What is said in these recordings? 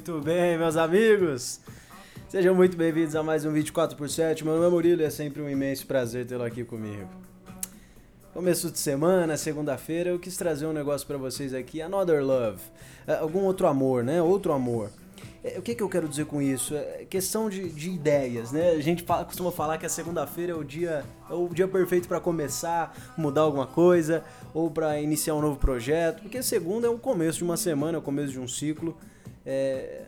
Muito bem, meus amigos. Sejam muito bem-vindos a mais um 24 por 7. Meu nome é Murilo e é sempre um imenso prazer tê-lo aqui comigo. Começo de semana, segunda-feira, eu quis trazer um negócio para vocês aqui, Another Love. É, algum outro amor, né? Outro amor. É, o que, que eu quero dizer com isso? É questão de, de ideias, né? A gente costuma falar que a segunda-feira é o dia é o dia perfeito para começar, mudar alguma coisa ou para iniciar um novo projeto, porque segunda é o começo de uma semana, é o começo de um ciclo. É,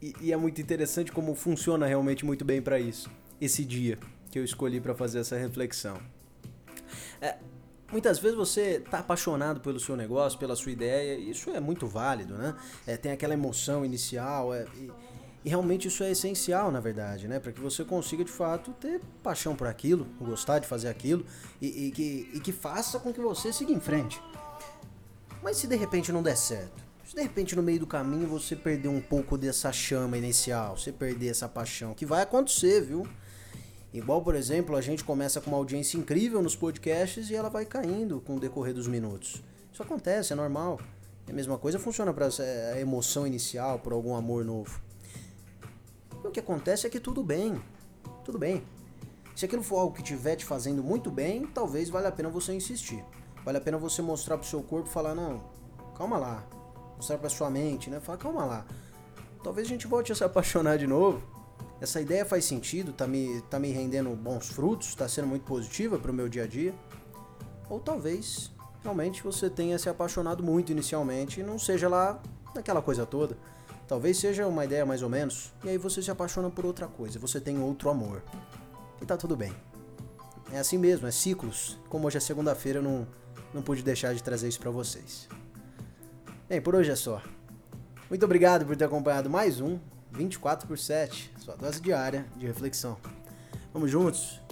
e, e é muito interessante como funciona realmente muito bem para isso. Esse dia que eu escolhi para fazer essa reflexão. É, Muitas vezes você está apaixonado pelo seu negócio, pela sua ideia, e isso é muito válido, né? É, tem aquela emoção inicial, é, e, e, realmente isso é essencial, na verdade, né? Para que você consiga de fato ter paixão por aquilo, gostar de fazer aquilo e, e, que, e que faça com que você siga em frente. Mas se de repente não der certo, de repente no meio do caminho você perder um pouco dessa chama inicial, você perder essa paixão, que vai acontecer, viu? Igual, por exemplo, a gente começa com uma audiência incrível nos podcasts e ela vai caindo com o decorrer dos minutos. Isso acontece, é normal. A mesma coisa funciona para a emoção inicial, por algum amor novo. E o que acontece é que tudo bem. Tudo bem. Se aquilo for algo que estiver te fazendo muito bem, talvez valha a pena você insistir. Vale a pena você mostrar pro seu corpo e falar, não, calma lá. Mostrar pra sua mente, né? Falar, calma lá. Talvez a gente volte a se apaixonar de novo essa ideia faz sentido, tá me, tá me rendendo bons frutos, tá sendo muito positiva para o meu dia a dia. Ou talvez realmente você tenha se apaixonado muito inicialmente e não seja lá naquela coisa toda. Talvez seja uma ideia mais ou menos, e aí você se apaixona por outra coisa, você tem outro amor. E tá tudo bem. É assim mesmo, é ciclos. Como hoje é segunda-feira, eu não, não pude deixar de trazer isso para vocês. Bem, por hoje é só. Muito obrigado por ter acompanhado mais um 24 por 7, sua dose diária de reflexão. Vamos juntos?